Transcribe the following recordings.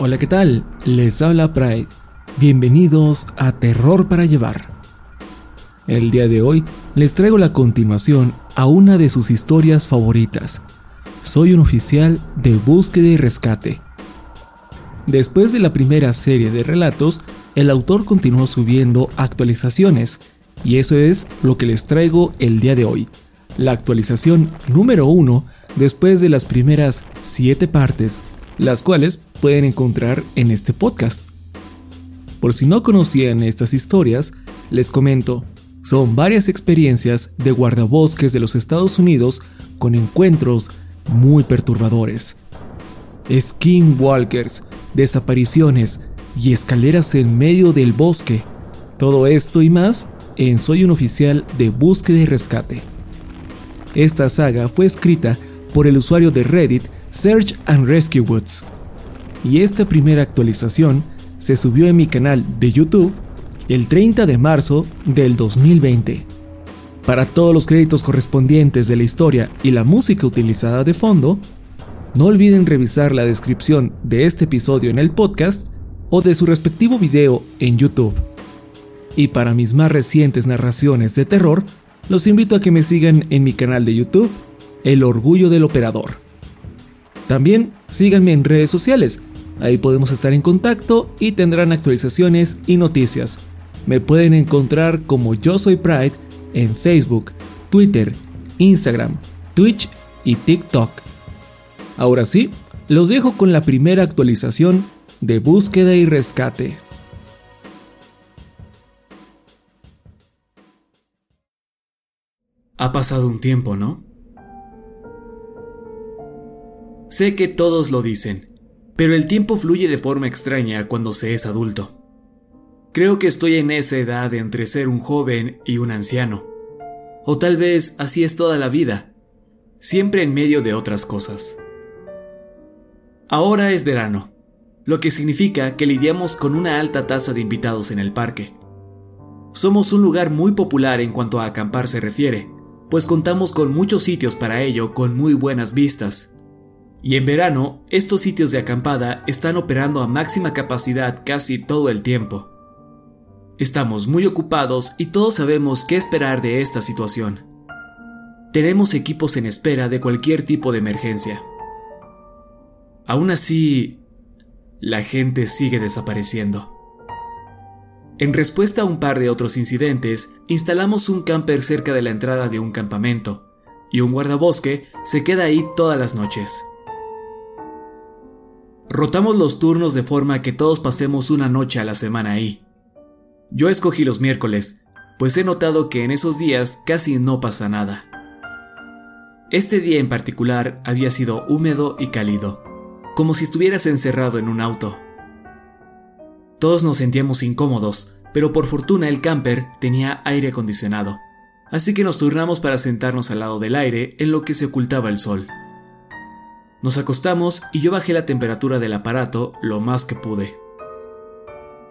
Hola, ¿qué tal? Les habla Pride. Bienvenidos a Terror para Llevar. El día de hoy les traigo la continuación a una de sus historias favoritas. Soy un oficial de búsqueda y rescate. Después de la primera serie de relatos, el autor continuó subiendo actualizaciones, y eso es lo que les traigo el día de hoy. La actualización número 1 después de las primeras 7 partes, las cuales pueden encontrar en este podcast. Por si no conocían estas historias, les comento, son varias experiencias de guardabosques de los Estados Unidos con encuentros muy perturbadores. Skinwalkers, desapariciones y escaleras en medio del bosque. Todo esto y más en Soy un oficial de búsqueda y rescate. Esta saga fue escrita por el usuario de Reddit Search and Rescue Woods. Y esta primera actualización se subió en mi canal de YouTube el 30 de marzo del 2020. Para todos los créditos correspondientes de la historia y la música utilizada de fondo, no olviden revisar la descripción de este episodio en el podcast o de su respectivo video en YouTube. Y para mis más recientes narraciones de terror, los invito a que me sigan en mi canal de YouTube, El Orgullo del Operador. También síganme en redes sociales, ahí podemos estar en contacto y tendrán actualizaciones y noticias. Me pueden encontrar como Yo Soy Pride en Facebook, Twitter, Instagram, Twitch y TikTok. Ahora sí, los dejo con la primera actualización de búsqueda y rescate. Ha pasado un tiempo, ¿no? Sé que todos lo dicen, pero el tiempo fluye de forma extraña cuando se es adulto. Creo que estoy en esa edad entre ser un joven y un anciano. O tal vez así es toda la vida, siempre en medio de otras cosas. Ahora es verano, lo que significa que lidiamos con una alta tasa de invitados en el parque. Somos un lugar muy popular en cuanto a acampar se refiere, pues contamos con muchos sitios para ello con muy buenas vistas. Y en verano, estos sitios de acampada están operando a máxima capacidad casi todo el tiempo. Estamos muy ocupados y todos sabemos qué esperar de esta situación. Tenemos equipos en espera de cualquier tipo de emergencia. Aún así, la gente sigue desapareciendo. En respuesta a un par de otros incidentes, instalamos un camper cerca de la entrada de un campamento, y un guardabosque se queda ahí todas las noches. Rotamos los turnos de forma que todos pasemos una noche a la semana ahí. Yo escogí los miércoles, pues he notado que en esos días casi no pasa nada. Este día en particular había sido húmedo y cálido, como si estuvieras encerrado en un auto. Todos nos sentíamos incómodos, pero por fortuna el camper tenía aire acondicionado, así que nos turnamos para sentarnos al lado del aire en lo que se ocultaba el sol. Nos acostamos y yo bajé la temperatura del aparato lo más que pude.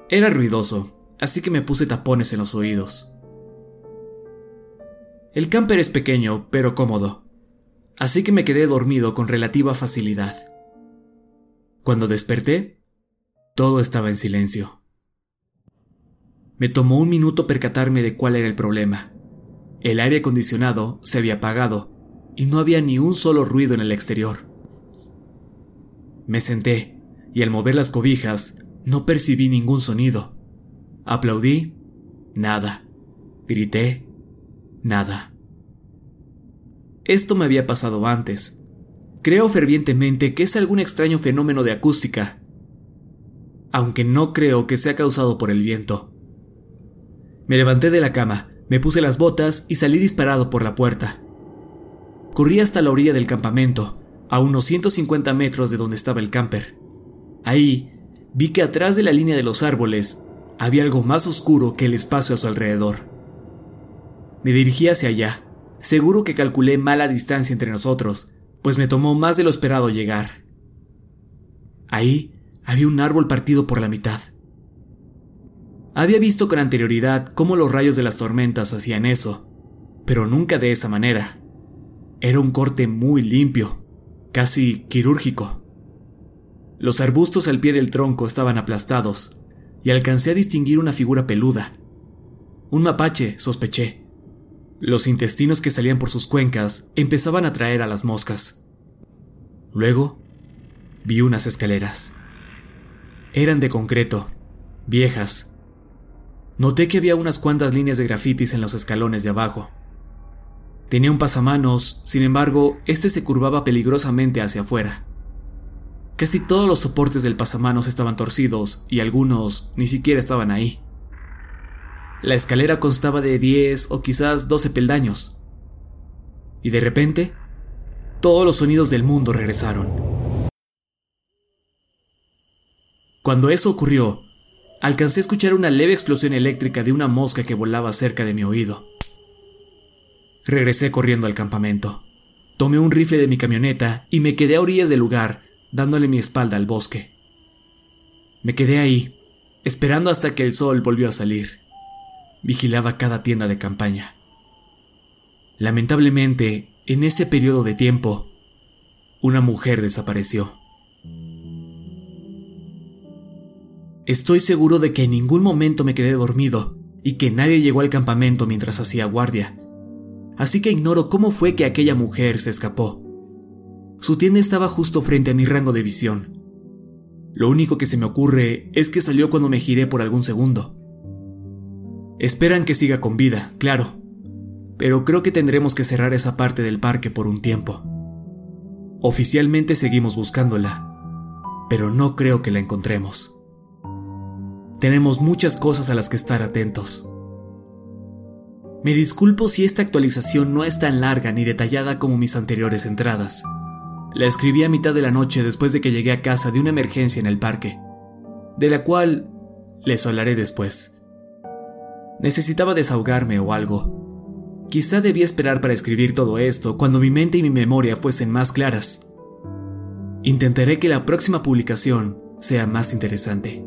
Era ruidoso, así que me puse tapones en los oídos. El camper es pequeño, pero cómodo. así que me quedé dormido con relativa facilidad. Cuando desperté, todo estaba en silencio. Me tomó un minuto percatarme de cuál era el problema. El aire acondicionado se había apagado y no había ni un solo ruido en el exterior. Me senté y al mover las cobijas no percibí ningún sonido. Aplaudí, nada. Grité, nada. Esto me había pasado antes. Creo fervientemente que es algún extraño fenómeno de acústica, aunque no creo que sea causado por el viento. Me levanté de la cama, me puse las botas y salí disparado por la puerta. Corrí hasta la orilla del campamento, a unos 150 metros de donde estaba el camper. Ahí vi que atrás de la línea de los árboles había algo más oscuro que el espacio a su alrededor. Me dirigí hacia allá, Seguro que calculé mala distancia entre nosotros, pues me tomó más de lo esperado llegar. Ahí había un árbol partido por la mitad. Había visto con anterioridad cómo los rayos de las tormentas hacían eso, pero nunca de esa manera. Era un corte muy limpio, casi quirúrgico. Los arbustos al pie del tronco estaban aplastados, y alcancé a distinguir una figura peluda. Un mapache, sospeché. Los intestinos que salían por sus cuencas empezaban a atraer a las moscas. Luego, vi unas escaleras. Eran de concreto, viejas. Noté que había unas cuantas líneas de grafitis en los escalones de abajo. Tenía un pasamanos, sin embargo, este se curvaba peligrosamente hacia afuera. Casi todos los soportes del pasamanos estaban torcidos y algunos ni siquiera estaban ahí. La escalera constaba de 10 o quizás 12 peldaños. Y de repente, todos los sonidos del mundo regresaron. Cuando eso ocurrió, alcancé a escuchar una leve explosión eléctrica de una mosca que volaba cerca de mi oído. Regresé corriendo al campamento. Tomé un rifle de mi camioneta y me quedé a orillas del lugar, dándole mi espalda al bosque. Me quedé ahí, esperando hasta que el sol volvió a salir vigilaba cada tienda de campaña. Lamentablemente, en ese periodo de tiempo, una mujer desapareció. Estoy seguro de que en ningún momento me quedé dormido y que nadie llegó al campamento mientras hacía guardia. Así que ignoro cómo fue que aquella mujer se escapó. Su tienda estaba justo frente a mi rango de visión. Lo único que se me ocurre es que salió cuando me giré por algún segundo. Esperan que siga con vida, claro, pero creo que tendremos que cerrar esa parte del parque por un tiempo. Oficialmente seguimos buscándola, pero no creo que la encontremos. Tenemos muchas cosas a las que estar atentos. Me disculpo si esta actualización no es tan larga ni detallada como mis anteriores entradas. La escribí a mitad de la noche después de que llegué a casa de una emergencia en el parque, de la cual les hablaré después. Necesitaba desahogarme o algo. Quizá debía esperar para escribir todo esto cuando mi mente y mi memoria fuesen más claras. Intentaré que la próxima publicación sea más interesante.